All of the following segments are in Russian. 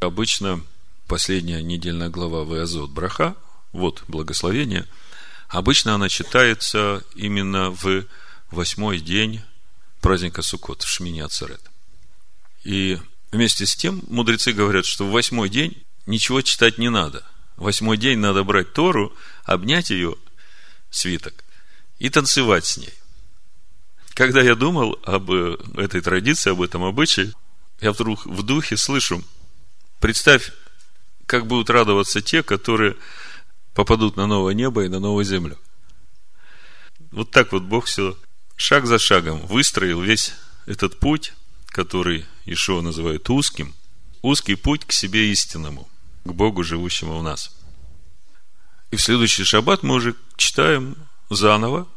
Обычно последняя недельная глава Веазот Браха, вот благословение, обычно она читается именно в восьмой день праздника Суккот, в Шмини Ацерет. И вместе с тем мудрецы говорят, что в восьмой день ничего читать не надо. В восьмой день надо брать Тору, обнять ее, свиток, и танцевать с ней. Когда я думал об этой традиции, об этом обычае, я вдруг в духе слышу, представь, как будут радоваться те, которые попадут на новое небо и на новую землю. Вот так вот Бог все шаг за шагом выстроил весь этот путь, который Ишуа называет узким, узкий путь к себе истинному, к Богу, живущему в нас. И в следующий шаббат мы уже читаем заново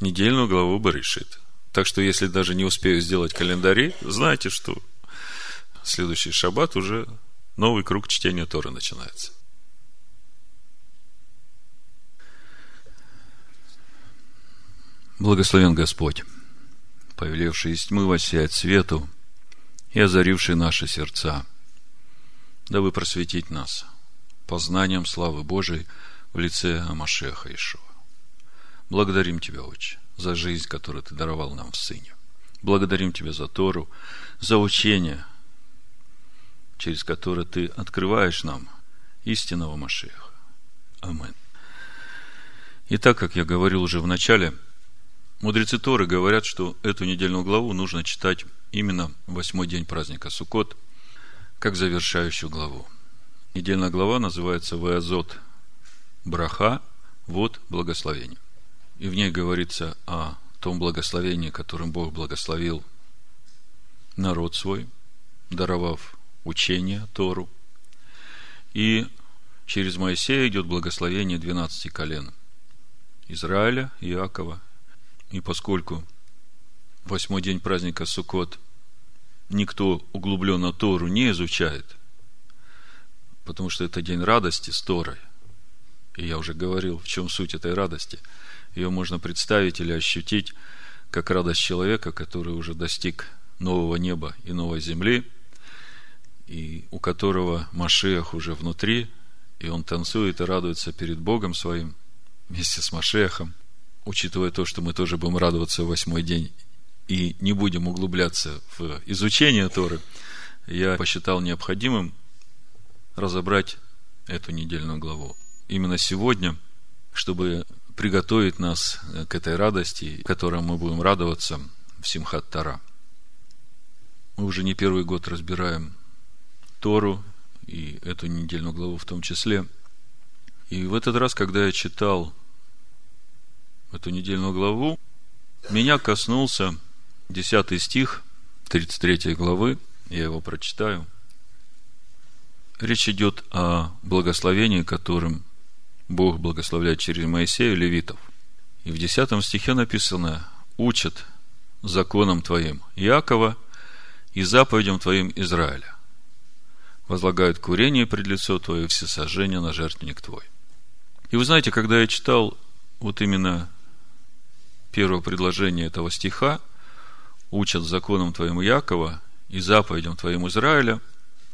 недельную главу Баришит. Так что, если даже не успею сделать календари, знайте, что следующий шаббат уже новый круг чтения Торы начинается. Благословен Господь, повелевший из тьмы воссиять свету и озаривший наши сердца, дабы просветить нас познанием славы Божией в лице Амашеха Ишуа. Благодарим Тебя, Отче, за жизнь, которую Ты даровал нам в Сыне. Благодарим Тебя за Тору, за учение, через которое Ты открываешь нам истинного Машеха. Амин. И так, как я говорил уже в начале, мудрецы Торы говорят, что эту недельную главу нужно читать именно восьмой день праздника Суккот, как завершающую главу. Недельная глава называется Веазот Браха, вот благословение. И в ней говорится о том благословении, которым Бог благословил народ свой, даровав учение Тору. И через Моисея идет благословение 12 колен Израиля, Иакова. И поскольку восьмой день праздника Суккот никто углубленно Тору не изучает, потому что это день радости с Торой. И я уже говорил, в чем суть этой радости. Ее можно представить или ощутить, как радость человека, который уже достиг нового неба и новой земли – и у которого Машех уже внутри, и он танцует и радуется перед Богом своим вместе с Машехом, учитывая то, что мы тоже будем радоваться в восьмой день и не будем углубляться в изучение Торы, я посчитал необходимым разобрать эту недельную главу. Именно сегодня, чтобы приготовить нас к этой радости, которой мы будем радоваться в Симхат Тара. Мы уже не первый год разбираем Тору и эту недельную главу в том числе. И в этот раз, когда я читал эту недельную главу, меня коснулся 10 стих 33 главы, я его прочитаю. Речь идет о благословении, которым Бог благословляет через Моисея левитов. И в 10 стихе написано «Учат законом Твоим Иакова и заповедям Твоим Израиля» возлагают курение пред лицо Твое, все сожжения на жертвенник Твой. И вы знаете, когда я читал вот именно первое предложение этого стиха, учат законам Твоим Якова и заповедям Твоим Израиля,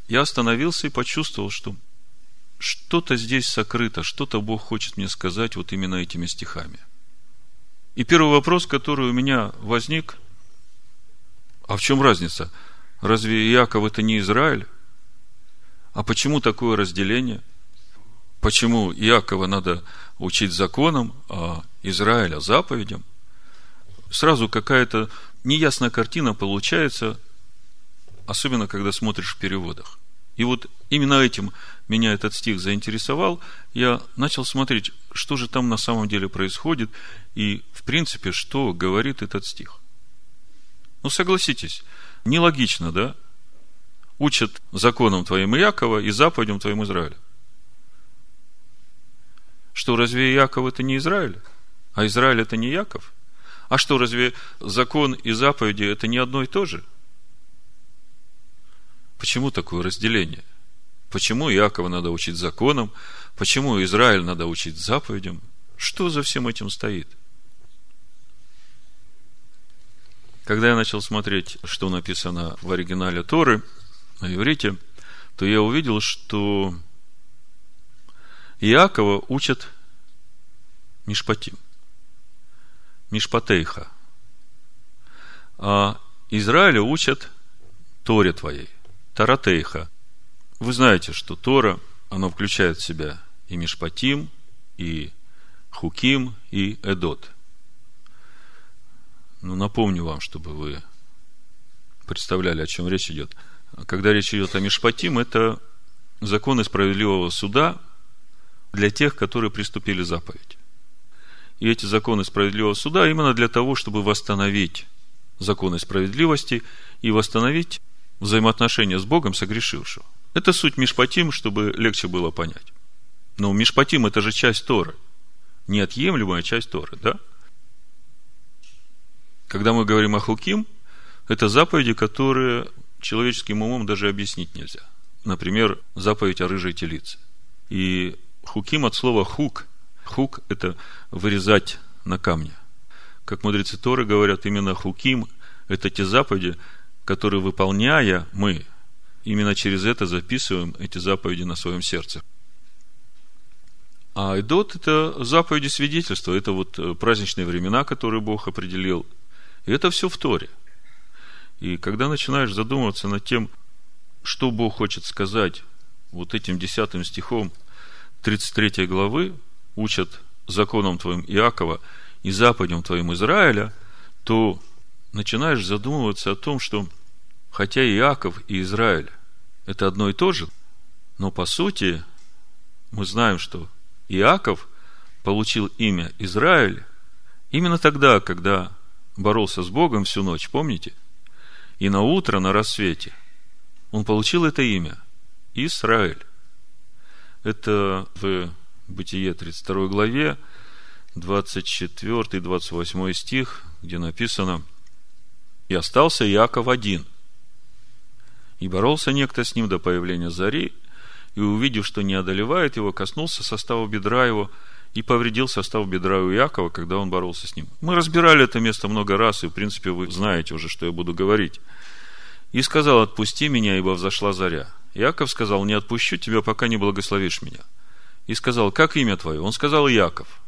я остановился и почувствовал, что что-то здесь сокрыто, что-то Бог хочет мне сказать вот именно этими стихами. И первый вопрос, который у меня возник, а в чем разница? Разве Иаков это не Израиль? А почему такое разделение? Почему Иакова надо учить законам, а Израиля заповедям? Сразу какая-то неясная картина получается, особенно когда смотришь в переводах. И вот именно этим меня этот стих заинтересовал. Я начал смотреть, что же там на самом деле происходит, и, в принципе, что говорит этот стих. Ну, согласитесь, нелогично, да? Учат законам твоим Иакова и заповедям твоим Израиля. Что, разве Иаков это не Израиль? А Израиль это не Яков? А что, разве закон и заповеди это не одно и то же? Почему такое разделение? Почему Иакова надо учить законам? Почему Израиль надо учить заповедям? Что за всем этим стоит? Когда я начал смотреть, что написано в оригинале Торы – на иврите, то я увидел, что Иакова учат Мишпатим. Мишпатейха. А Израиля учат Торе твоей. Таратейха. Вы знаете, что Тора, она включает в себя и Мишпатим, и Хуким, и Эдот. Ну, напомню вам, чтобы вы представляли, о чем речь идет. Когда речь идет о Мишпатим, это законы справедливого суда для тех, которые приступили заповедь. И эти законы справедливого суда именно для того, чтобы восстановить законы справедливости и восстановить взаимоотношения с Богом согрешившего. Это суть Мишпатим, чтобы легче было понять. Но Мишпатим – это же часть Торы. Неотъемлемая часть Торы, да? Когда мы говорим о Хуким, это заповеди, которые человеческим умом даже объяснить нельзя. Например, заповедь о рыжей телице. И хуким от слова хук. Хук – это вырезать на камне. Как мудрецы Торы говорят, именно хуким – это те заповеди, которые, выполняя мы, именно через это записываем эти заповеди на своем сердце. А Эдот – это заповеди свидетельства, это вот э, праздничные времена, которые Бог определил. И это все в Торе. И когда начинаешь задумываться над тем, что Бог хочет сказать вот этим десятым стихом 33 главы, учат законом твоим Иакова и заповедям твоим Израиля, то начинаешь задумываться о том, что хотя Иаков и Израиль – это одно и то же, но по сути мы знаем, что Иаков получил имя Израиль именно тогда, когда боролся с Богом всю ночь, помните – и на утро, на рассвете, он получил это имя – Израиль. Это в Бытие 32 главе, 24-28 стих, где написано «И остался Иаков один, и боролся некто с ним до появления зари, и, увидев, что не одолевает его, коснулся состава бедра его – и повредил состав бедра у Якова, когда он боролся с ним. Мы разбирали это место много раз, и, в принципе, вы знаете уже, что я буду говорить. И сказал, отпусти меня, ибо взошла заря. Яков сказал, не отпущу тебя, пока не благословишь меня. И сказал, как имя твое? Он сказал, Яков.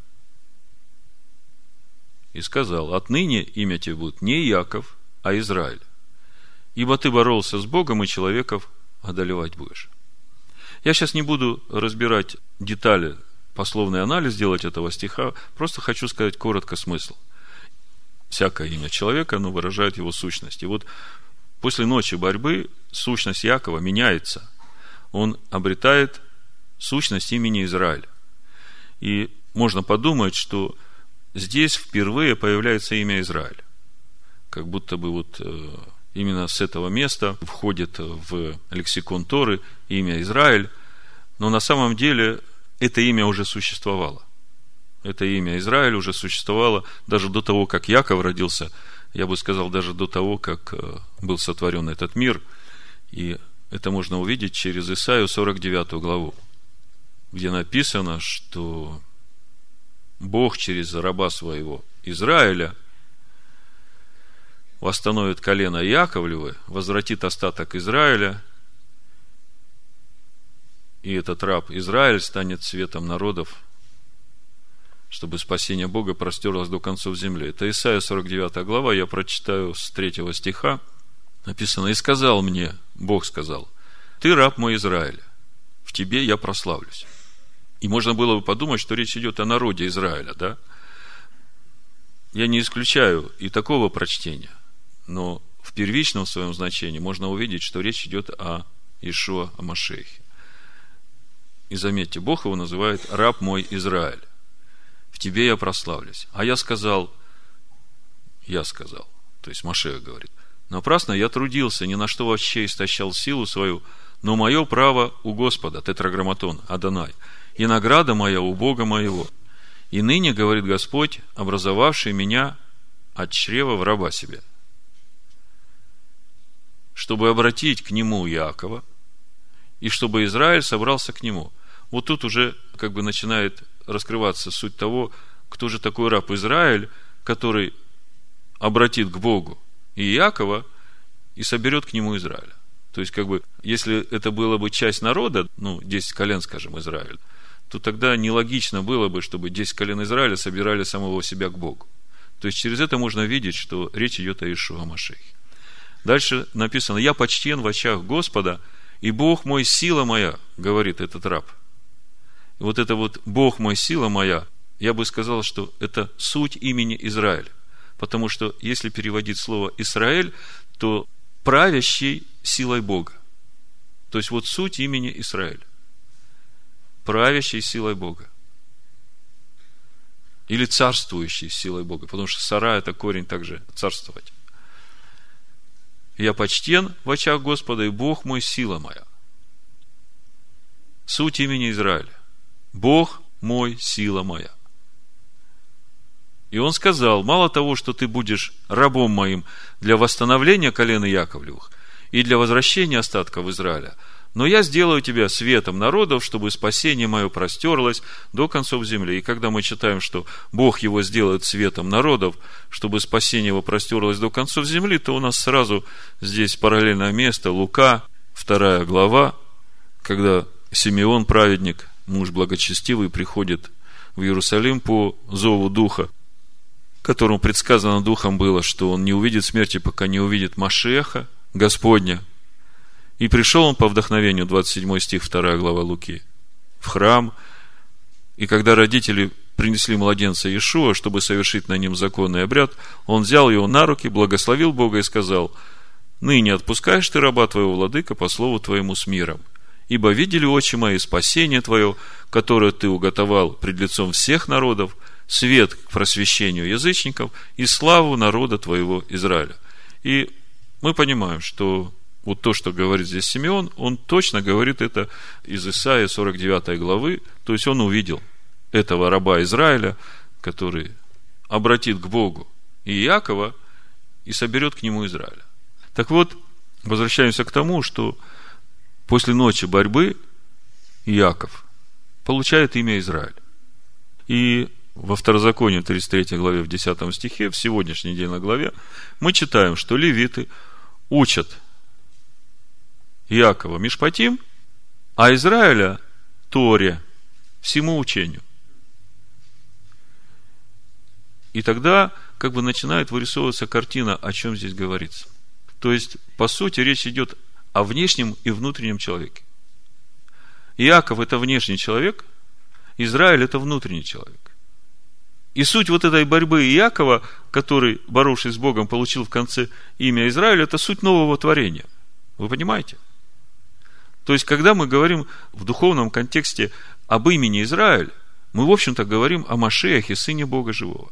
И сказал, отныне имя тебе будет не Яков, а Израиль. Ибо ты боролся с Богом, и человеков одолевать будешь. Я сейчас не буду разбирать детали пословный анализ делать этого стиха, просто хочу сказать коротко смысл. Всякое имя человека, оно выражает его сущность. И вот после ночи борьбы сущность Якова меняется. Он обретает сущность имени Израиль. И можно подумать, что здесь впервые появляется имя Израиль. Как будто бы вот э, именно с этого места входит в лексикон Торы имя Израиль. Но на самом деле это имя уже существовало. Это имя Израиль уже существовало даже до того, как Яков родился, я бы сказал, даже до того, как э, был сотворен этот мир. И это можно увидеть через Исаию 49 главу, где написано, что Бог через раба своего Израиля восстановит колено Яковлевы, возвратит остаток Израиля и этот раб Израиль станет светом народов, чтобы спасение Бога простерлось до концов земли. Это Исайя 49 глава, я прочитаю с 3 стиха. Написано, «И сказал мне, Бог сказал, ты раб мой Израиля, в тебе я прославлюсь». И можно было бы подумать, что речь идет о народе Израиля, да? Я не исключаю и такого прочтения, но в первичном своем значении можно увидеть, что речь идет о Ишуа, о Машехе. И заметьте, Бог его называет раб мой Израиль. В тебе я прославлюсь. А я сказал, я сказал, то есть Машех говорит, напрасно я трудился, ни на что вообще истощал силу свою, но мое право у Господа, тетраграмматон, Адонай, и награда моя у Бога моего. И ныне, говорит Господь, образовавший меня от чрева в раба себе, чтобы обратить к нему Якова, и чтобы Израиль собрался к нему – вот тут уже как бы начинает раскрываться суть того, кто же такой раб Израиль, который обратит к Богу и Иакова и соберет к нему Израиля. То есть, как бы, если это было бы часть народа, ну, 10 колен, скажем, Израиль, то тогда нелогично было бы, чтобы 10 колен Израиля собирали самого себя к Богу. То есть, через это можно видеть, что речь идет о Ишуа Машехе. Дальше написано, я почтен в очах Господа, и Бог мой, сила моя, говорит этот раб. Вот это вот Бог мой, сила моя, я бы сказал, что это суть имени Израиль. Потому что если переводить слово Израиль, то правящий силой Бога. То есть вот суть имени Израиль. Правящий силой Бога. Или царствующий силой Бога. Потому что Сара это корень также царствовать. Я почтен в очах Господа, и Бог мой сила моя. Суть имени Израиля. Бог мой сила моя. И он сказал, мало того, что ты будешь рабом моим для восстановления колена Яковлевых и для возвращения остатков Израиля, но я сделаю тебя светом народов, чтобы спасение мое простерлось до концов земли. И когда мы читаем, что Бог его сделает светом народов, чтобы спасение его простерлось до концов земли, то у нас сразу здесь параллельное место, Лука, вторая глава, когда Симеон, праведник, муж благочестивый, приходит в Иерусалим по зову Духа, которому предсказано Духом было, что он не увидит смерти, пока не увидит Машеха, Господня. И пришел он по вдохновению, 27 стих, 2 глава Луки, в храм. И когда родители принесли младенца Иешуа, чтобы совершить на нем законный обряд, он взял его на руки, благословил Бога и сказал, «Ныне отпускаешь ты раба твоего владыка по слову твоему с миром, ибо видели очи мои спасение твое, которое ты уготовал пред лицом всех народов, свет к просвещению язычников и славу народа твоего Израиля. И мы понимаем, что вот то, что говорит здесь Симеон, он точно говорит это из Исаия 49 главы, то есть он увидел этого раба Израиля, который обратит к Богу и Иакова и соберет к нему Израиля. Так вот, возвращаемся к тому, что после ночи борьбы Иаков получает имя Израиль. И во Второзаконии 33 главе в 10 стихе, в сегодняшней недельной главе, мы читаем, что левиты учат Иакова Мишпатим, а Израиля Торе, всему учению. И тогда как бы начинает вырисовываться картина, о чем здесь говорится. То есть, по сути, речь идет о внешнем и внутреннем человеке. Иаков – это внешний человек, Израиль – это внутренний человек. И суть вот этой борьбы Иакова, который, боровшись с Богом, получил в конце имя Израиль, это суть нового творения. Вы понимаете? То есть, когда мы говорим в духовном контексте об имени Израиль, мы, в общем-то, говорим о Машеяхе, сыне Бога живого.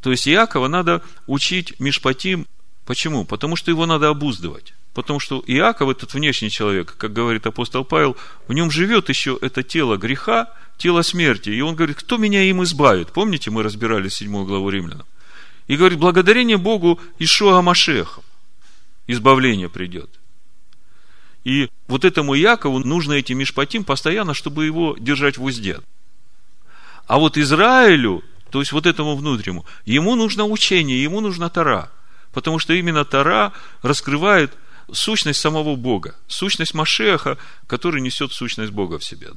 То есть, Иакова надо учить Мишпатим. Почему? Потому что его надо обуздывать. Потому что Иаков, этот внешний человек, как говорит апостол Павел, в нем живет еще это тело греха, тело смерти. И он говорит, кто меня им избавит? Помните, мы разбирали седьмую главу римлянам? И говорит, благодарение Богу Ишуа Машехом. Избавление придет. И вот этому Якову нужно эти мишпатим постоянно, чтобы его держать в узде. А вот Израилю, то есть вот этому внутреннему, ему нужно учение, ему нужна Тара. Потому что именно Тара раскрывает сущность самого Бога, сущность Машеха, который несет сущность Бога в себе.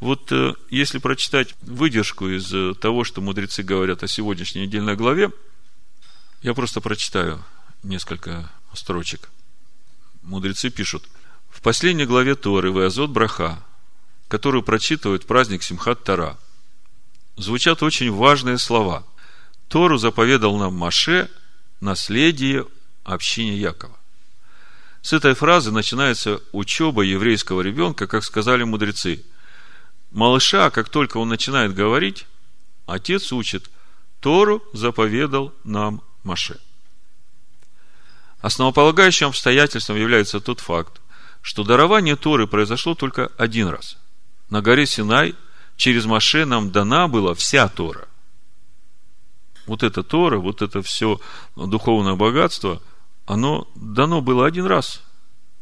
Вот э, если прочитать выдержку из э, того, что мудрецы говорят о сегодняшней недельной главе, я просто прочитаю несколько строчек. Мудрецы пишут, в последней главе Торы Веазот Браха, которую прочитывают праздник Симхат Тара, звучат очень важные слова. Тору заповедал нам Маше наследие общине Якова. С этой фразы начинается учеба еврейского ребенка, как сказали мудрецы – малыша, как только он начинает говорить, отец учит, Тору заповедал нам Маше. Основополагающим обстоятельством является тот факт, что дарование Торы произошло только один раз. На горе Синай через Маше нам дана была вся Тора. Вот это Тора, вот это все духовное богатство, оно дано было один раз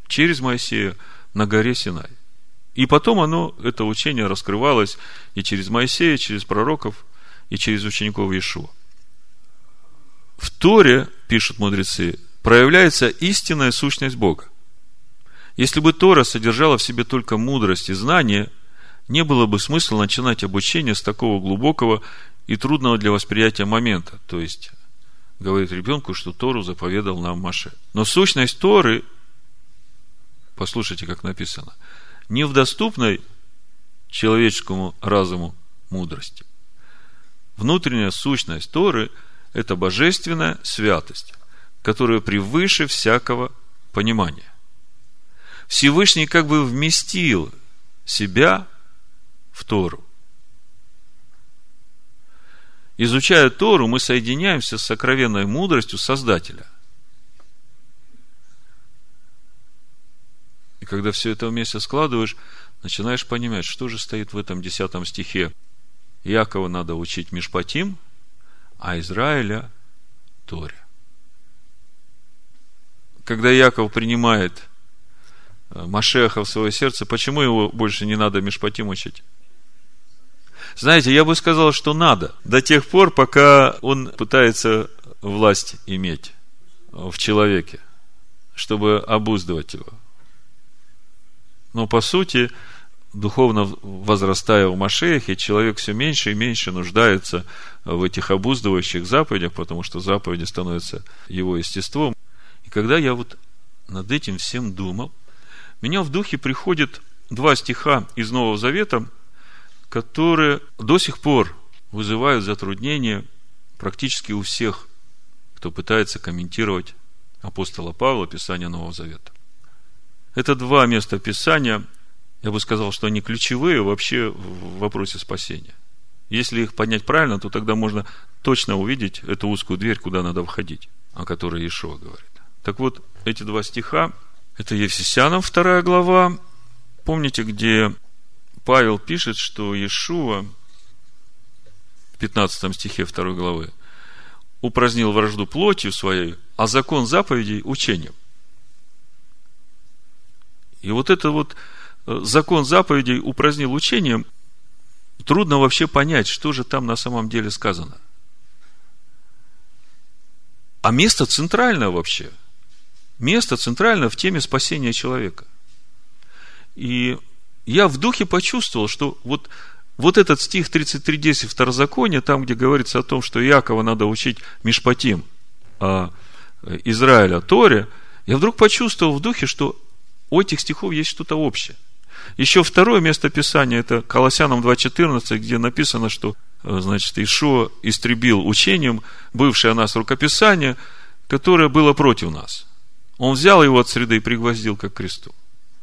через Моисея на горе Синай. И потом оно, это учение раскрывалось и через Моисея, через пророков, и через учеников Иешуа. В Торе, пишут мудрецы, проявляется истинная сущность Бога. Если бы Тора содержала в себе только мудрость и знание, не было бы смысла начинать обучение с такого глубокого и трудного для восприятия момента, то есть говорит ребенку, что Тору заповедал нам Маше. Но сущность Торы, послушайте, как написано, не в доступной человеческому разуму мудрости. Внутренняя сущность Торы – это божественная святость, которая превыше всякого понимания. Всевышний как бы вместил себя в Тору. Изучая Тору, мы соединяемся с сокровенной мудростью Создателя. И когда все это вместе складываешь, начинаешь понимать, что же стоит в этом десятом стихе. Якова надо учить Мишпатим, а Израиля – Торе. Когда Яков принимает э, Машеха в свое сердце, почему его больше не надо Мишпатим учить? Знаете, я бы сказал, что надо. До тех пор, пока он пытается власть иметь в человеке, чтобы обуздывать его. Но по сути, духовно возрастая в Машехе, человек все меньше и меньше нуждается в этих обуздывающих заповедях, потому что заповеди становятся его естеством. И когда я вот над этим всем думал, меня в духе приходит два стиха из Нового Завета, которые до сих пор вызывают затруднения практически у всех, кто пытается комментировать апостола Павла, Писание Нового Завета. Это два места Писания, я бы сказал, что они ключевые вообще в вопросе спасения. Если их поднять правильно, то тогда можно точно увидеть эту узкую дверь, куда надо входить, о которой Иешуа говорит. Так вот, эти два стиха, это Евсисянам вторая глава, помните, где Павел пишет, что Иешуа в 15 стихе 2 главы упразднил вражду плотью своей, а закон заповедей учением. И вот это вот э, закон заповедей упразднил учением, трудно вообще понять, что же там на самом деле сказано. А место центральное вообще. Место центральное в теме спасения человека. И я в духе почувствовал, что вот, вот этот стих 33.10 Второзакония, там, где говорится о том, что Якова надо учить Мишпатим, а Израиля Торе, я вдруг почувствовал в духе, что у этих стихов есть что-то общее. Еще второе место Писания, это Колоссянам 2.14, где написано, что, значит, Ишо истребил учением бывшее о нас рукописание, которое было против нас. Он взял его от среды и пригвоздил как кресту.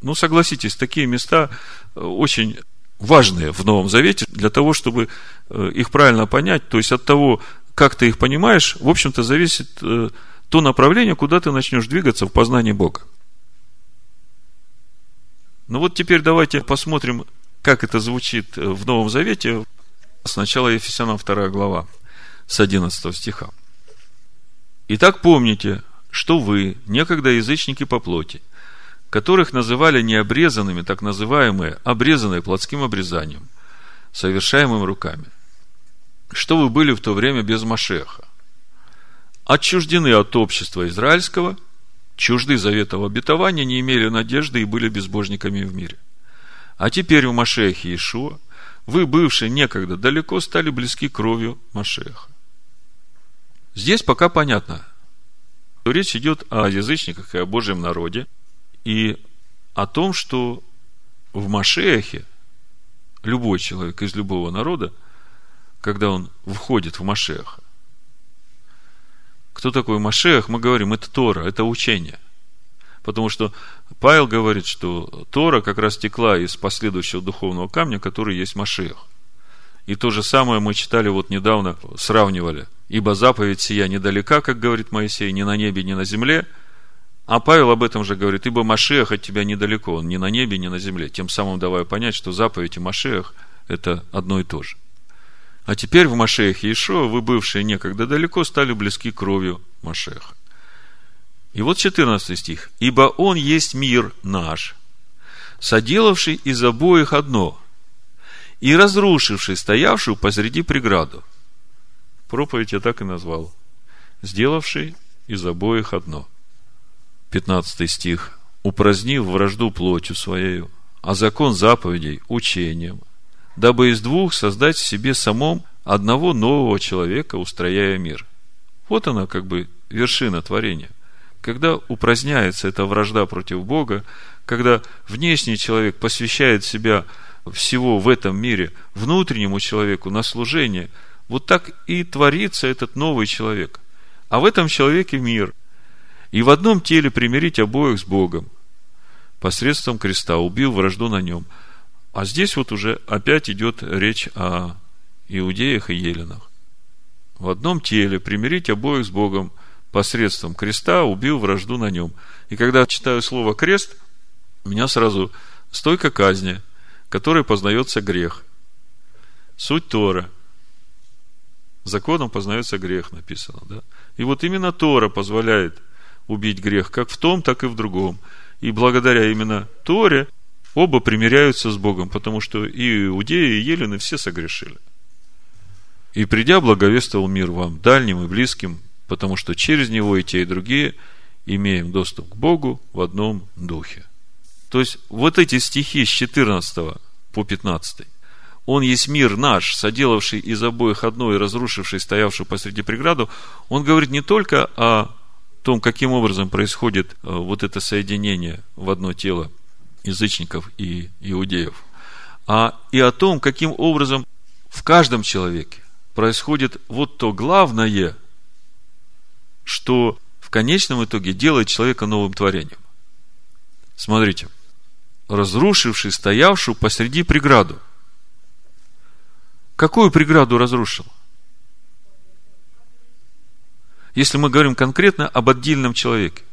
Ну, согласитесь, такие места э, очень важные в Новом Завете для того, чтобы э, их правильно понять. То есть от того, как ты их понимаешь, в общем-то, зависит э, то направление, куда ты начнешь двигаться в познании Бога. Ну вот теперь давайте посмотрим, как это звучит в Новом Завете. Сначала Ефесянам 2 глава с 11 стиха. Итак, помните, что вы, некогда язычники по плоти – которых называли необрезанными, так называемые, обрезанные плотским обрезанием, совершаемым руками. Что вы были в то время без Машеха? Отчуждены от общества израильского, чужды заветов обетования, не имели надежды и были безбожниками в мире. А теперь в Машехе Иешуа вы, бывшие некогда далеко, стали близки кровью Машеха. Здесь пока понятно, что речь идет о язычниках и о Божьем народе – и о том, что в Машехе любой человек из любого народа, когда он входит в Машеха, кто такой Машех, мы говорим, это Тора, это учение. Потому что Павел говорит, что Тора как раз текла из последующего духовного камня, который есть Машех. И то же самое мы читали вот недавно, сравнивали. Ибо заповедь сия недалека, как говорит Моисей, ни на небе, ни на земле – а Павел об этом же говорит, ибо Машех от тебя недалеко, он ни на небе, ни на земле. Тем самым давая понять, что заповедь и Машех – это одно и то же. А теперь в Машехе Ишуа вы, бывшие некогда далеко, стали близки кровью Машеха. И вот 14 стих. «Ибо Он есть мир наш, соделавший из обоих одно, и разрушивший стоявшую посреди преграду». Проповедь я так и назвал. «Сделавший из обоих одно». 15 стих, упразднив вражду плотью своею, а закон заповедей учением, дабы из двух создать в себе самом одного нового человека, устрояя мир. Вот она как бы вершина творения. Когда упраздняется эта вражда против Бога, когда внешний человек посвящает себя всего в этом мире внутреннему человеку на служение, вот так и творится этот новый человек. А в этом человеке мир. И в одном теле примирить обоих с Богом посредством креста, убил вражду на нем. А здесь вот уже опять идет речь о иудеях и еленах. В одном теле примирить обоих с Богом посредством креста, убил вражду на нем. И когда читаю слово крест, у меня сразу стойка казни, которой познается грех. Суть Тора. Законом познается грех, написано. Да? И вот именно Тора позволяет убить грех как в том, так и в другом. И благодаря именно Торе оба примиряются с Богом, потому что и иудеи, и елены все согрешили. И придя, благовествовал мир вам, дальним и близким, потому что через него и те, и другие имеем доступ к Богу в одном духе. То есть, вот эти стихи с 14 по 15. Он есть мир наш, соделавший из обоих одно и разрушивший стоявшую посреди преграду. Он говорит не только о том, каким образом происходит э, вот это соединение в одно тело язычников и иудеев, а и о том, каким образом в каждом человеке происходит вот то главное, что в конечном итоге делает человека новым творением. Смотрите, разрушивший стоявшую посреди преграду. Какую преграду разрушил? Если мы говорим конкретно об отдельном человеке.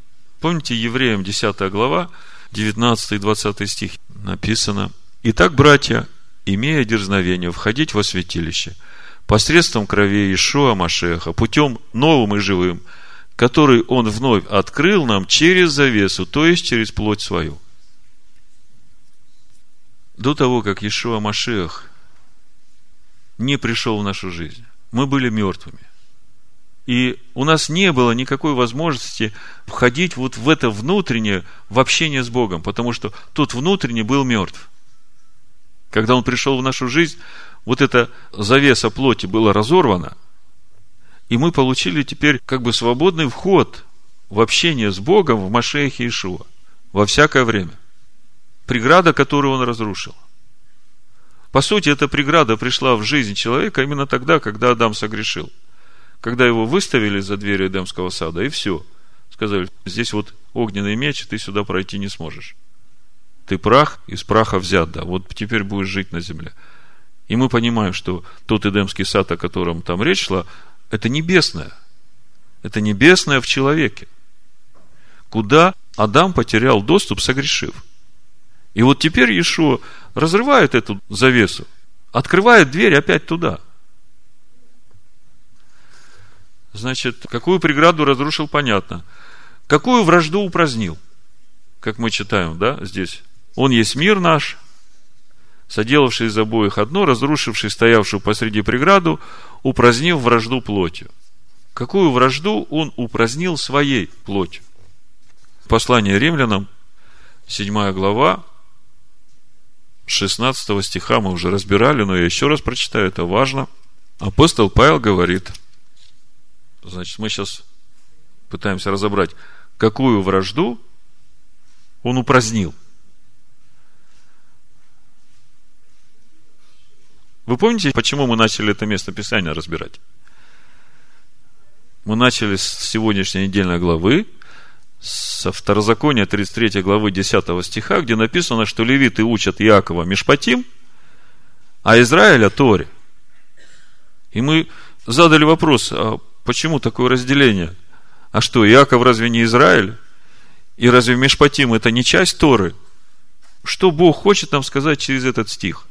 Помните, Евреям 10 глава, 19 и 20 стих написано. Итак, братья, имея дерзновение входить во святилище – посредством крови Ишуа Машеха, путем новым и живым, который Он вновь открыл нам через завесу, то есть через плоть свою. До того, как Ишуа Машех не пришел в нашу жизнь, мы были мертвыми. И у нас не было никакой возможности входить вот в это внутреннее, в общение с Богом, потому что тот внутренний был мертв. Когда он пришел в нашу жизнь, вот эта завеса плоти была разорвана, и мы получили теперь как бы свободный вход в общение с Богом в Машехе Ишуа во всякое время. Преграда, которую он разрушил. По сути, эта преграда пришла в жизнь человека именно тогда, когда Адам согрешил. Когда его выставили за двери Эдемского сада, и все. Сказали, здесь вот огненный меч, ты сюда пройти не сможешь. Ты прах, из праха взят, да, вот теперь будешь жить на земле. И мы понимаем, что тот Эдемский сад, о котором там речь шла, это небесное. Это небесное в человеке. Куда Адам потерял доступ, согрешив. И вот теперь Иешуа разрывает эту завесу, открывает дверь опять туда. Значит, какую преграду разрушил, понятно. Какую вражду упразднил? Как мы читаем, да, здесь. Он есть мир наш – соделавший из обоих одно, разрушивший стоявшую посреди преграду, упразднив вражду плотью. Какую вражду он упразднил своей плотью? Послание римлянам, 7 глава, 16 стиха мы уже разбирали, но я еще раз прочитаю, это важно. Апостол Павел говорит, значит, мы сейчас пытаемся разобрать, какую вражду он упразднил – Вы помните, почему мы начали это место Писания разбирать? Мы начали с сегодняшней недельной главы, со второзакония 33 главы 10 стиха, где написано, что левиты учат Иакова Мишпатим, а Израиля Торе. И мы задали вопрос, а почему такое разделение? А что, Иаков разве не Израиль? И разве Мишпатим это не часть Торы? Что Бог хочет нам сказать через этот стих?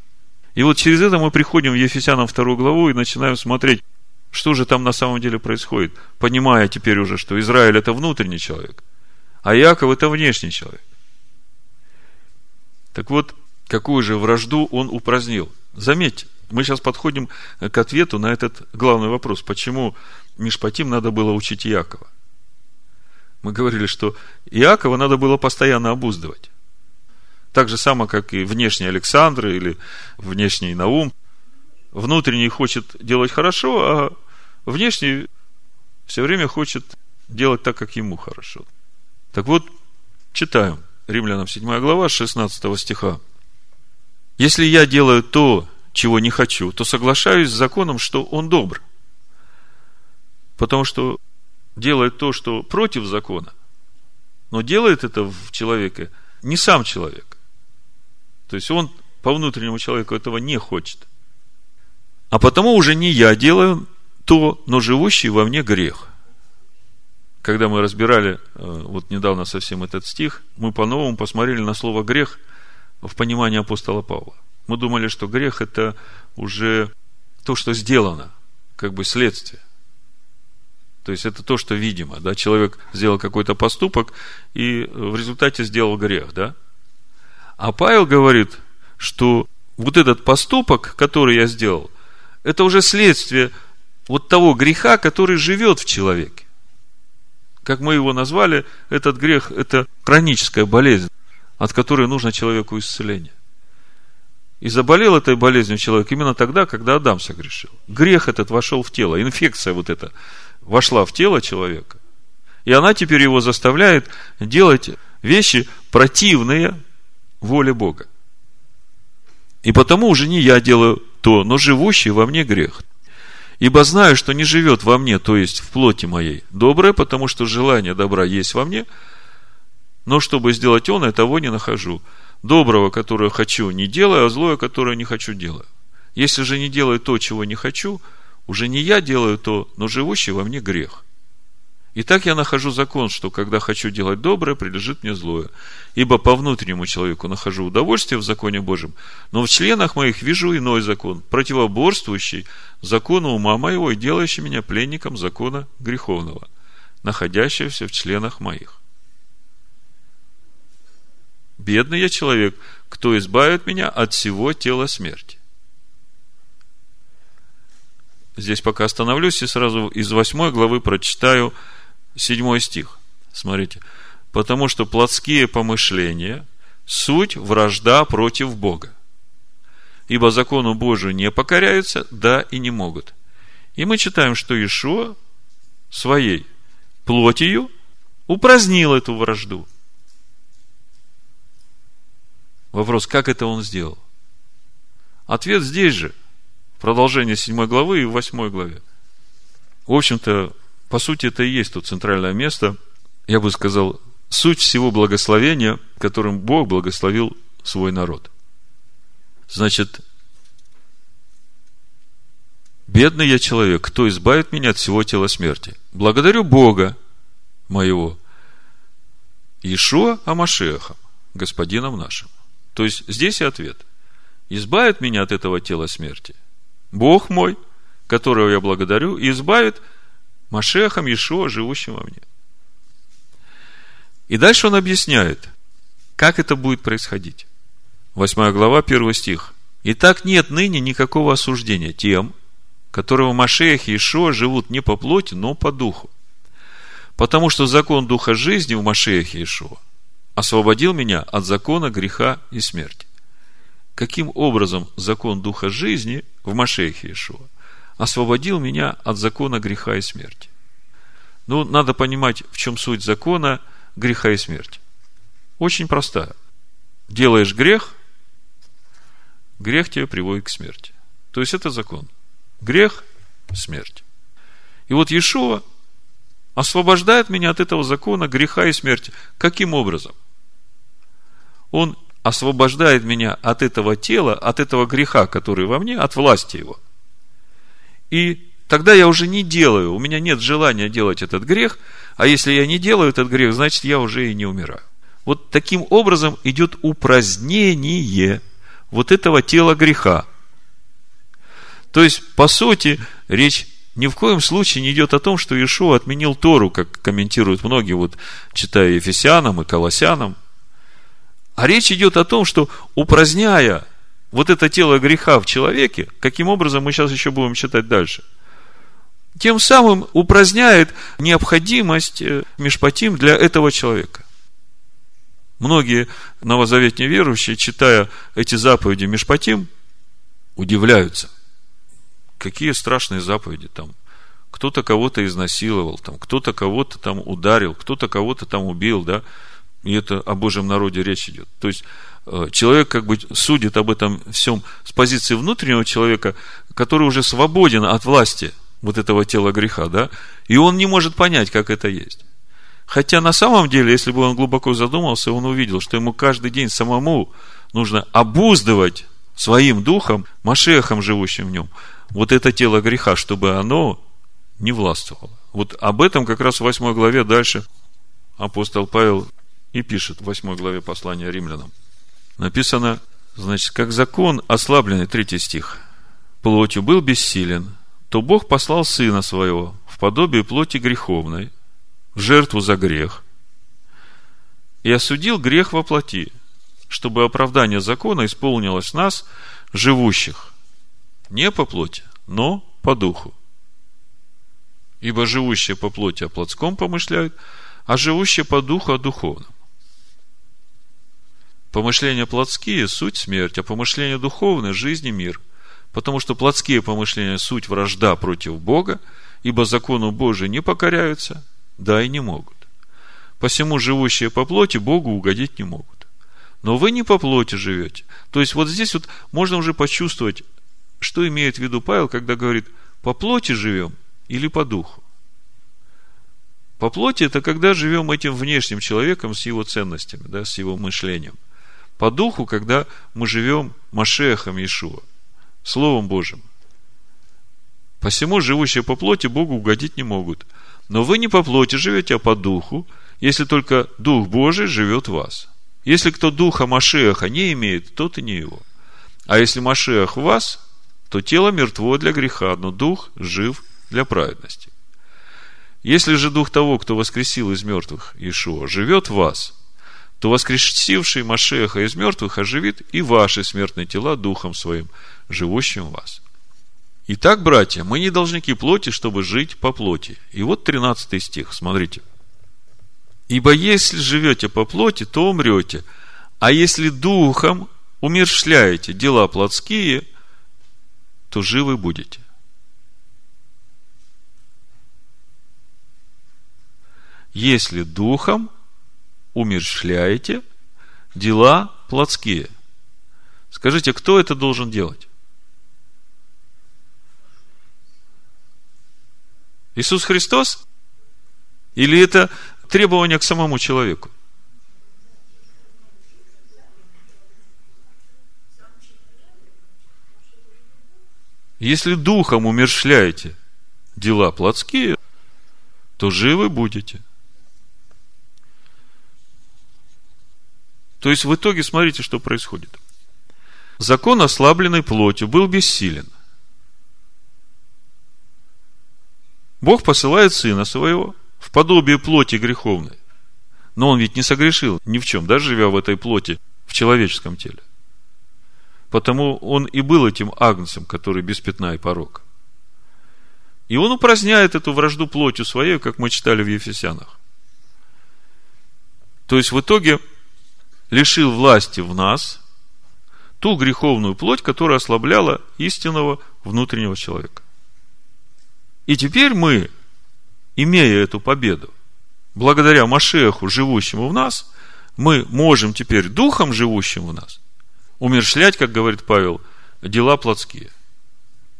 И вот через это мы приходим в Ефесянам вторую главу и начинаем смотреть, что же там на самом деле происходит, понимая теперь уже, что Израиль это внутренний человек, а Иаков это внешний человек. Так вот, какую же вражду он упразднил? Заметьте, мы сейчас подходим к ответу на этот главный вопрос, почему Мишпатим надо было учить Иакова. Мы говорили, что Иакова надо было постоянно обуздывать. Так же само, как и внешний Александр или внешний Наум. Внутренний хочет делать хорошо, а внешний все время хочет делать так, как ему хорошо. Так вот, читаем. Римлянам 7 глава, 16 стиха. Если я делаю то, чего не хочу, то соглашаюсь с законом, что он добр. Потому что делает то, что против закона, но делает это в человеке не сам человек. То есть он по внутреннему человеку этого не хочет. А потому уже не я делаю то, но живущий во мне грех когда мы разбирали э, вот недавно совсем этот стих, мы по-новому посмотрели на слово грех в понимании апостола Павла. Мы думали, что грех это уже то, что сделано, как бы следствие. То есть это то, что видимо, да, человек сделал какой-то поступок и в результате сделал грех, да. А Павел говорит, что вот этот поступок, который я сделал, это уже следствие вот того греха, который живет в человеке как мы его назвали, этот грех – это хроническая болезнь, от которой нужно человеку исцеление. И заболел этой болезнью человек именно тогда, когда Адам согрешил. Грех этот вошел в тело, инфекция вот эта вошла в тело человека. И она теперь его заставляет делать вещи противные воле Бога. И потому уже не я делаю то, но живущий во мне грех. Ибо знаю, что не живет во мне, то есть в плоти моей, доброе, потому что желание добра есть во мне, но чтобы сделать он, я того не нахожу. Доброго, которое хочу, не делаю, а злое, которое не хочу, делаю. Если же не делаю то, чего не хочу, уже не я делаю то, но живущий во мне грех. И так я нахожу закон, что когда хочу делать доброе, прилежит мне злое. Ибо по внутреннему человеку нахожу удовольствие в законе Божьем, но в членах моих вижу иной закон, противоборствующий закону ума моего и делающий меня пленником закона греховного, находящегося в членах моих. Бедный я человек, кто избавит меня от всего тела смерти. Здесь пока остановлюсь и сразу из восьмой главы прочитаю седьмой стих. Смотрите. Потому что плотские помышления – суть вражда против Бога ибо закону Божию не покоряются, да и не могут. И мы читаем, что Ишуа своей плотью упразднил эту вражду. Вопрос, как это он сделал? Ответ здесь же, продолжение 7 главы и 8 главе. В общем-то, по сути, это и есть то центральное место, я бы сказал, суть всего благословения, которым Бог благословил свой народ – Значит, бедный я человек, кто избавит меня от всего тела смерти? Благодарю Бога моего, Ишуа Амашехом, господином нашим. То есть, здесь и ответ. Избавит меня от этого тела смерти. Бог мой, которого я благодарю, и избавит Машехом Ишуа, живущим во мне. И дальше он объясняет, как это будет происходить. 8 глава, 1 стих. Итак, нет ныне никакого осуждения тем, которые в Машеях и Ишуа живут не по плоти, но по духу. Потому что закон духа жизни в Машеях и Ишуа освободил меня от закона греха и смерти. Каким образом закон духа жизни в Машеях и Ишуа освободил меня от закона греха и смерти? Ну, надо понимать, в чем суть закона греха и смерти. Очень простая. Делаешь грех, грех тебя приводит к смерти. То есть это закон. Грех – смерть. И вот Иешуа освобождает меня от этого закона греха и смерти. Каким образом? Он освобождает меня от этого тела, от этого греха, который во мне, от власти его. И тогда я уже не делаю, у меня нет желания делать этот грех, а если я не делаю этот грех, значит, я уже и не умираю. Вот таким образом идет упразднение вот этого тела греха. То есть, по сути, речь ни в коем случае не идет о том, что Иешуа отменил Тору, как комментируют многие, вот читая Ефесянам и Колоссянам. А речь идет о том, что упраздняя вот это тело греха в человеке, каким образом мы сейчас еще будем читать дальше, тем самым упраздняет необходимость э, мишпатим для этого человека. Многие новозаветные верующие, читая эти заповеди Мишпатим, удивляются. Какие страшные заповеди там. Кто-то кого-то изнасиловал, там, кто-то кого-то там ударил, кто-то кого-то там убил, да. И это о Божьем народе речь идет. То есть, э, человек как бы судит об этом всем с позиции внутреннего человека, который уже свободен от власти вот этого тела греха, да, и он не может понять, как это есть. Хотя на самом деле, если бы он глубоко задумался, он увидел, что ему каждый день самому нужно обуздывать своим духом, Машехом, живущим в нем, вот это тело греха, чтобы оно не властвовало. Вот об этом как раз в 8 главе дальше апостол Павел и пишет в 8 главе послания римлянам. Написано, значит, как закон ослабленный, третий стих, плотью был бессилен, то Бог послал Сына Своего в подобие плоти греховной, в жертву за грех и осудил грех во плоти, чтобы оправдание закона исполнилось в нас, живущих, не по плоти, но по духу. Ибо живущие по плоти о плотском помышляют, а живущие по духу о духовном. Помышления плотские – суть смерть, а помышления духовные – жизнь и мир. Потому что плотские помышления – суть вражда против Бога, ибо закону Божию не покоряются – да, и не могут. Посему живущие по плоти Богу угодить не могут. Но вы не по плоти живете. То есть, вот здесь вот можно уже почувствовать, что имеет в виду Павел, когда говорит, по плоти живем или по духу. По плоти это когда живем этим внешним человеком с его ценностями, да, с его мышлением. По духу, когда мы живем Машехом Иешуа, Словом Божьим. Посему живущие по плоти Богу угодить не могут – но вы не по плоти живете, а по духу, если только Дух Божий живет в вас. Если кто Духа Машеха не имеет, тот и не его. А если Машех в вас, то тело мертво для греха, но Дух жив для праведности. Если же Дух того, кто воскресил из мертвых Иешуа, живет в вас, то воскресивший Машеха из мертвых оживит и ваши смертные тела Духом Своим, живущим в вас. Итак, братья, мы не должники плоти, чтобы жить по плоти. И вот 13 стих, смотрите. Ибо если живете по плоти, то умрете. А если духом умершляете дела плотские, то живы будете. Если духом умершляете дела плотские. Скажите, кто это должен делать? Иисус Христос? Или это требование к самому человеку? Если духом умершляете дела плотские, то живы будете. То есть в итоге смотрите, что происходит. Закон ослабленной плотью был бессилен. Бог посылает Сына Своего в подобие плоти греховной. Но Он ведь не согрешил ни в чем, даже живя в этой плоти, в человеческом теле. Потому Он и был этим агнцем, который без пятна и порог. И Он упраздняет эту вражду плотью своей, как мы читали в Ефесянах. То есть, в итоге, лишил власти в нас ту греховную плоть, которая ослабляла истинного внутреннего человека. И теперь мы, имея эту победу, благодаря Машеху, живущему в нас, мы можем теперь духом, живущим в нас, умершлять, как говорит Павел, дела плотские.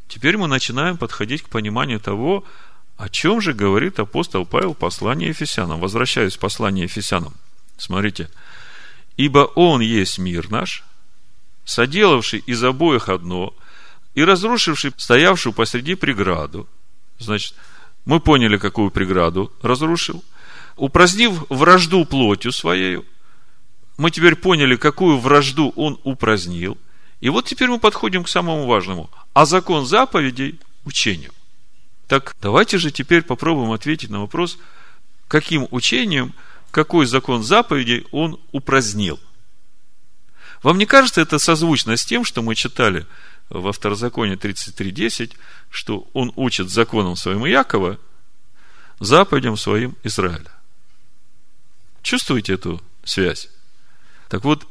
Теперь мы начинаем подходить к пониманию того, о чем же говорит апостол Павел в послании Ефесянам. Возвращаюсь к посланию Ефесянам. Смотрите. «Ибо Он есть мир наш, соделавший из обоих одно, и разрушивший стоявшую посреди преграду, Значит, мы поняли, какую преграду разрушил. Упразднив вражду плотью своей, мы теперь поняли, какую вражду он упразднил. И вот теперь мы подходим к самому важному. А закон заповедей – учением. Так давайте же теперь попробуем ответить на вопрос, каким учением, какой закон заповедей он упразднил. Вам не кажется это созвучно с тем, что мы читали во второзаконе 33.10, что он учит законам своему Якова, заповедям своим Израиля. Чувствуете эту связь? Так вот,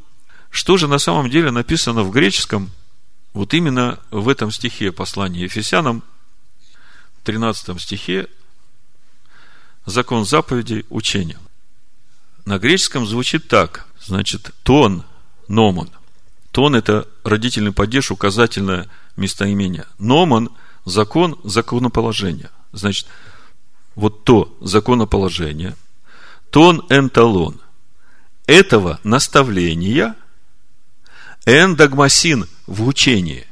что же на самом деле написано в греческом, вот именно в этом стихе послания Ефесянам, 13 стихе, закон заповедей учения. На греческом звучит так, значит, тон, номон. Тон – это родительный падеж, указательное местоимение. Номон – закон, законоположение. Значит, вот то законоположение, тон энталон этого наставления эндогмасин в учении.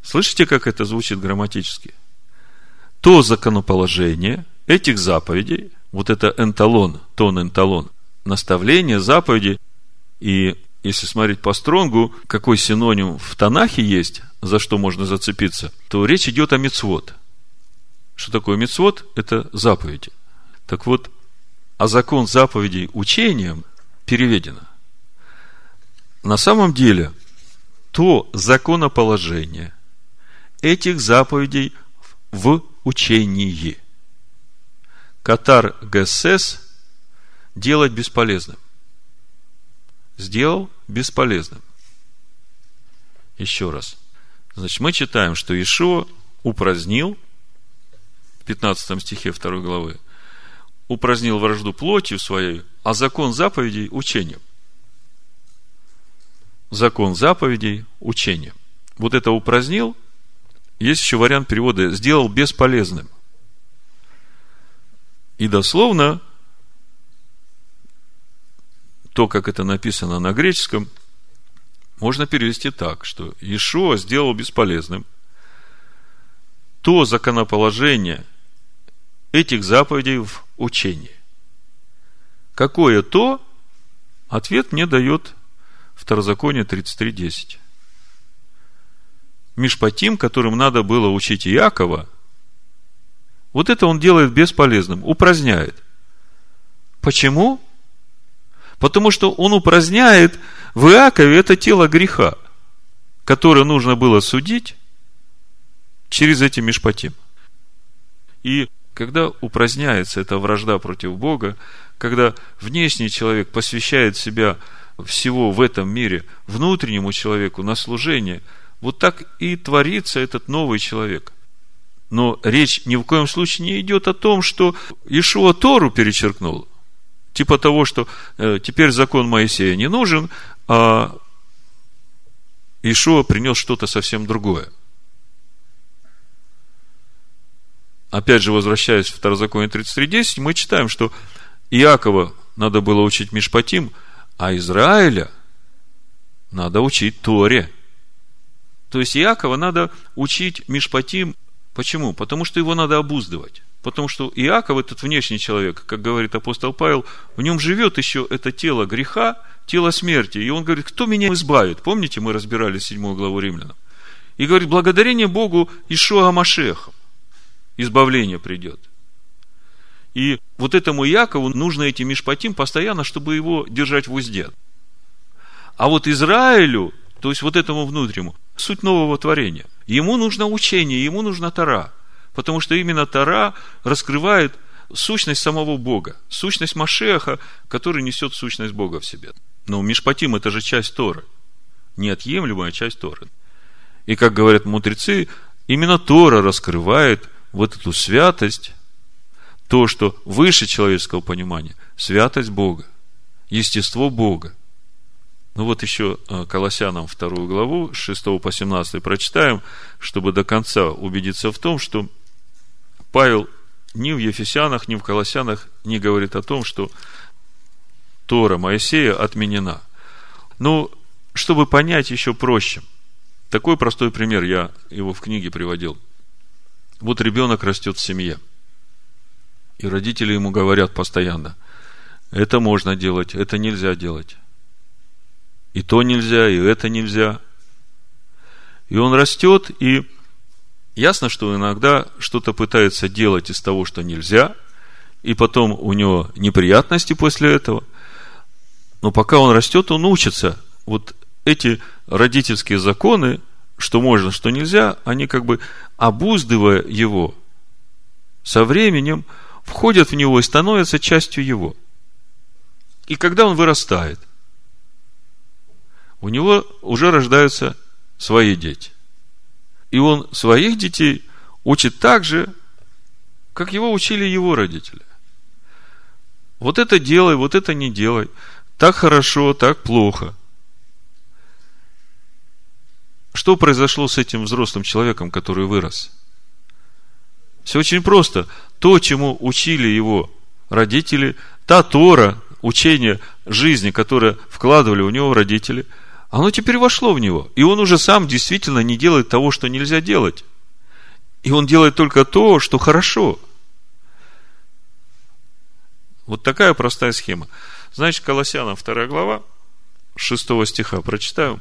Слышите, как это звучит грамматически? То законоположение этих заповедей, вот это энталон, тон энталон, наставление, заповеди, и если смотреть по стронгу, какой синоним в Танахе есть, за что можно зацепиться, то речь идет о мецвод. Что такое мецвод? Это заповеди. Так вот, а закон заповедей учением переведено. На самом деле, то законоположение этих заповедей в учении. Катар ГСС делать бесполезным. Сделал бесполезным. Еще раз. Значит, мы читаем, что Ишуа упразднил в 15 стихе 2 главы, упразднил вражду плотью своей, а закон заповедей учением. Закон заповедей учением. Вот это упразднил. Есть еще вариант перевода сделал бесполезным. И дословно то, как это написано на греческом, можно перевести так, что Иешуа сделал бесполезным то законоположение этих заповедей в учении. Какое то? Ответ мне дает Второзаконие 33.10. Мишпатим, которым надо было учить Иакова, вот это он делает бесполезным, упраздняет. Почему? Потому что он упраздняет в Иакове это тело греха, которое нужно было судить через эти мишпатим. И когда упраздняется эта вражда против Бога, когда внешний человек посвящает себя всего в этом мире внутреннему человеку на служение, вот так и творится этот новый человек. Но речь ни в коем случае не идет о том, что Ишуа Тору перечеркнул. Типа того, что э, теперь закон Моисея не нужен, а Ишуа принес что-то совсем другое. Опять же, возвращаясь в Второзаконие 33.10, мы читаем, что Иакова надо было учить Мишпатим, а Израиля надо учить Торе. То есть Иакова надо учить Мишпатим. Почему? Потому что его надо обуздывать. Потому что Иаков, этот внешний человек, как говорит апостол Павел, в нем живет еще это тело греха, тело смерти. И он говорит, кто меня избавит? Помните, мы разбирали седьмую главу римлянам. И говорит, благодарение Богу Ишуа Машехом. Избавление придет. И вот этому Якову нужно эти мишпатим постоянно, чтобы его держать в узде. А вот Израилю, то есть вот этому внутреннему, суть нового творения. Ему нужно учение, ему нужна Тара. Потому что именно Тара раскрывает сущность самого Бога, сущность Машеха, который несет сущность Бога в себе. Но Мишпатим – это же часть Торы, неотъемлемая часть Торы. И, как говорят мудрецы, именно Тора раскрывает вот эту святость, то, что выше человеческого понимания, святость Бога, естество Бога. Ну вот еще э, Колоссянам вторую главу, с 6 по 17 прочитаем, чтобы до конца убедиться в том, что Павел ни в Ефесянах, ни в Колоссянах не говорит о том, что Тора Моисея отменена. Ну, чтобы понять еще проще. Такой простой пример, я его в книге приводил. Вот ребенок растет в семье. И родители ему говорят постоянно, это можно делать, это нельзя делать. И то нельзя, и это нельзя. И он растет, и Ясно, что иногда что-то пытается делать из того, что нельзя, и потом у него неприятности после этого. Но пока он растет, он учится. Вот эти родительские законы, что можно, что нельзя, они как бы обуздывая его, со временем входят в него и становятся частью его. И когда он вырастает, у него уже рождаются свои дети. И он своих детей учит так же, как его учили его родители. Вот это делай, вот это не делай. Так хорошо, так плохо. Что произошло с этим взрослым человеком, который вырос? Все очень просто. То, чему учили его родители, та Тора, учение жизни, которое вкладывали у него родители, оно теперь вошло в него. И он уже сам действительно не делает того, что нельзя делать. И он делает только то, что хорошо. Вот такая простая схема. Значит, Колоссянам 2 глава, 6 стиха прочитаю.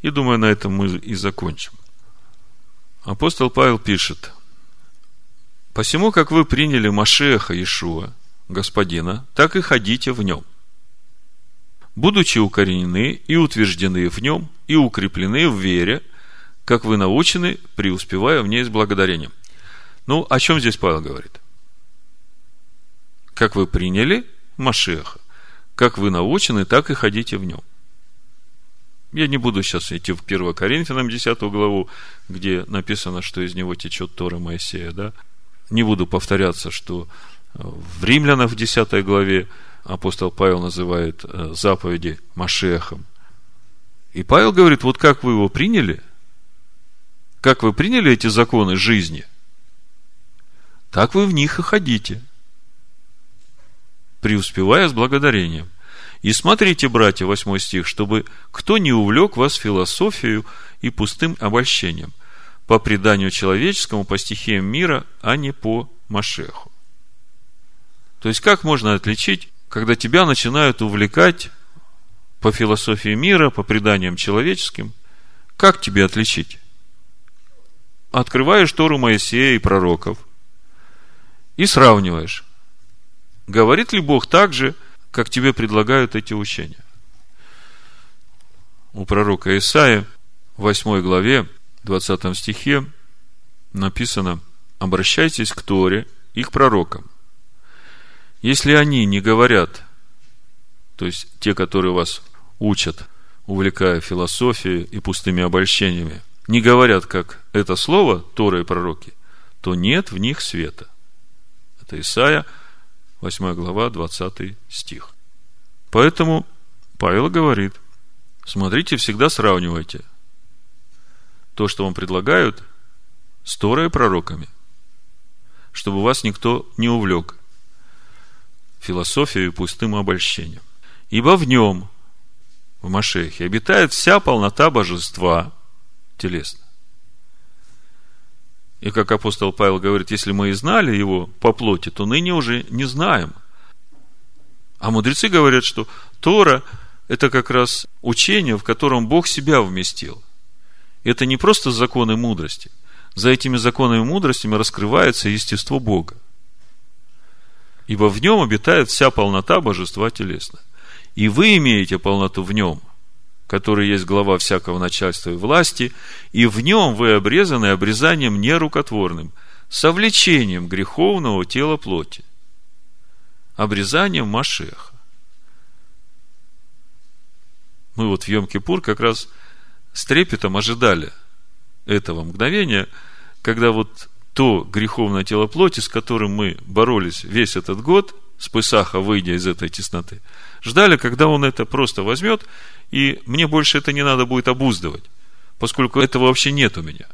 И думаю, на этом мы и закончим. Апостол Павел пишет. Посему, как вы приняли Машеха Ишуа, Господина, так и ходите в нем. Будучи укоренены и утверждены в нем, и укреплены в вере – как вы научены, преуспевая в ней с благодарением. Ну, о чем здесь Павел говорит? Как вы приняли Машеха, как вы научены, так и ходите в нем. Я не буду сейчас идти в 1 Коринфянам 10 главу, где написано, что из него течет Тора Моисея, да? Не буду повторяться, что в Римлянах в 10 главе апостол Павел называет э, заповеди Машехом. И Павел говорит, вот как вы его приняли – как вы приняли эти законы жизни, так вы в них и ходите, преуспевая с благодарением. И смотрите, братья, восьмой стих, чтобы кто не увлек вас философию и пустым обольщением, по преданию человеческому, по стихиям мира, а не по Машеху. То есть, как можно отличить, когда тебя начинают увлекать по философии мира, по преданиям человеческим, как тебе отличить? открываешь Тору Моисея и пророков и сравниваешь. Говорит ли Бог так же, как тебе предлагают эти учения? У пророка Исаия в 8 главе, 20 стихе написано «Обращайтесь к Торе и к пророкам. Если они не говорят, то есть те, которые вас учат, увлекая философией и пустыми обольщениями, не говорят, как это слово, Тора и пророки, то нет в них света. Это Исаия, 8 глава, 20 стих. Поэтому Павел говорит, смотрите, всегда сравнивайте то, что вам предлагают, с Торой и пророками, чтобы вас никто не увлек философией и пустым обольщением. Ибо в нем, в Машехе, обитает вся полнота божества – телесно. И как апостол Павел говорит, если мы и знали его по плоти, то ныне уже не знаем. А мудрецы говорят, что Тора – это как раз учение, в котором Бог себя вместил. Это не просто законы мудрости. За этими законами мудростями раскрывается естество Бога. Ибо в нем обитает вся полнота божества телесно. И вы имеете полноту в нем – который есть глава всякого начальства и власти, и в нем вы обрезаны обрезанием нерукотворным, совлечением греховного тела плоти, обрезанием Машеха. Мы вот в Йом-Кипур как раз с трепетом ожидали этого мгновения, когда вот то греховное тело плоти, с которым мы боролись весь этот год, с Пысаха, выйдя из этой тесноты, ждали, когда он это просто возьмет и мне больше это не надо будет обуздывать, поскольку этого вообще нет у меня.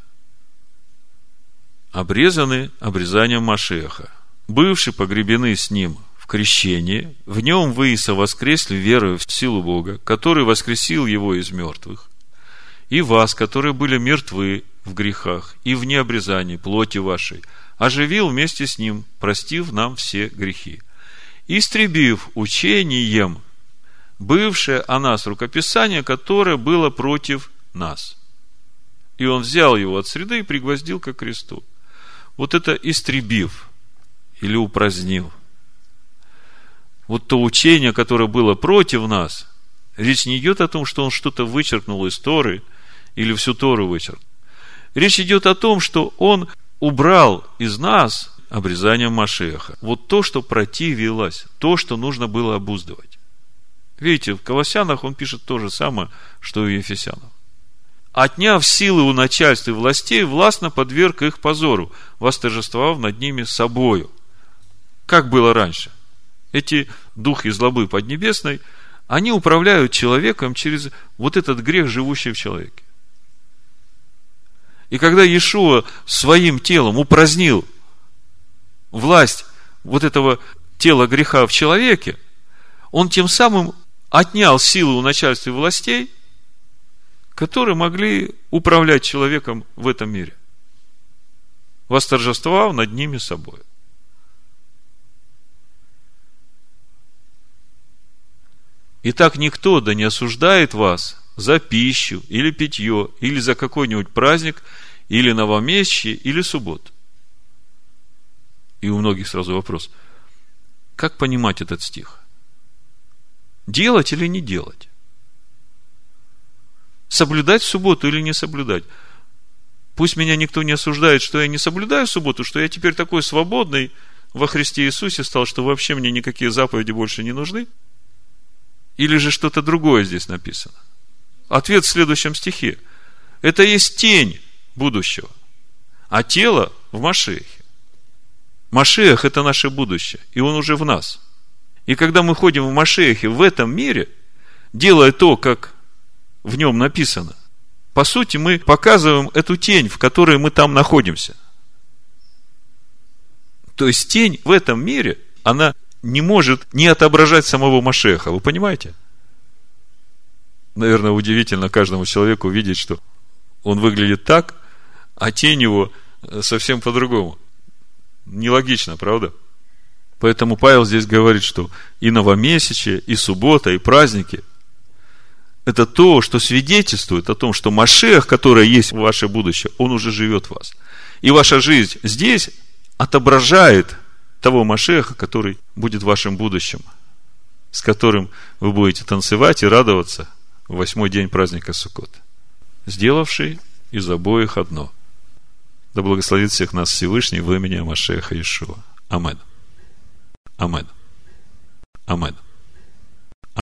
Обрезаны обрезанием Машеха, бывшие погребены с ним в крещении, в нем вы и совоскресли верою в силу Бога, который воскресил его из мертвых, и вас, которые были мертвы в грехах и в необрезании плоти вашей, оживил вместе с ним, простив нам все грехи, истребив учением бывшее о нас рукописание, которое было против нас. И он взял его от среды и пригвоздил ко кресту. Вот это истребив или упразднил. Вот то учение, которое было против нас, речь не идет о том, что он что-то вычеркнул из Торы или всю Тору вычеркнул. Речь идет о том, что Он убрал из нас обрезанием Машеха. Вот то, что противилось, то, что нужно было обуздывать. Видите, в Колоссянах он пишет то же самое, что и в Ефесянах. Отняв силы у начальства и властей, властно подверг их позору, восторжествовав над ними собою. Как было раньше? Эти духи злобы поднебесной, они управляют человеком через вот этот грех, живущий в человеке. И когда Иешуа своим телом упразднил власть вот этого тела греха в человеке, он тем самым отнял силу у начальства и властей, которые могли управлять человеком в этом мире, восторжествовав над ними собой. Итак, никто да не осуждает вас за пищу или питье, или за какой-нибудь праздник, или новомесячие, или суббот. И у многих сразу вопрос, как понимать этот стих? Делать или не делать? Соблюдать субботу или не соблюдать? Пусть меня никто не осуждает, что я не соблюдаю субботу, что я теперь такой свободный во Христе Иисусе стал, что вообще мне никакие заповеди больше не нужны. Или же что-то другое здесь написано? Ответ в следующем стихе. Это есть тень будущего, а тело в Машехе. Машех – это наше будущее, и он уже в нас – и когда мы ходим в Машехе в этом мире, делая то, как в нем написано, по сути, мы показываем эту тень, в которой мы там находимся. То есть тень в этом мире, она не может не отображать самого Машеха. Вы понимаете? Наверное, удивительно каждому человеку увидеть, что он выглядит так, а тень его совсем по-другому. Нелогично, правда? Поэтому Павел здесь говорит, что и новомесячие, и суббота, и праздники – это то, что свидетельствует о том, что Машех, который есть в ваше будущее, он уже живет в вас. И ваша жизнь здесь отображает того Машеха, который будет в вашем будущем, с которым вы будете танцевать и радоваться восьмой день праздника Суккот, сделавший из обоих одно. Да благословит всех нас Всевышний в имени Машеха Ишуа. Аминь. Амен. Амен.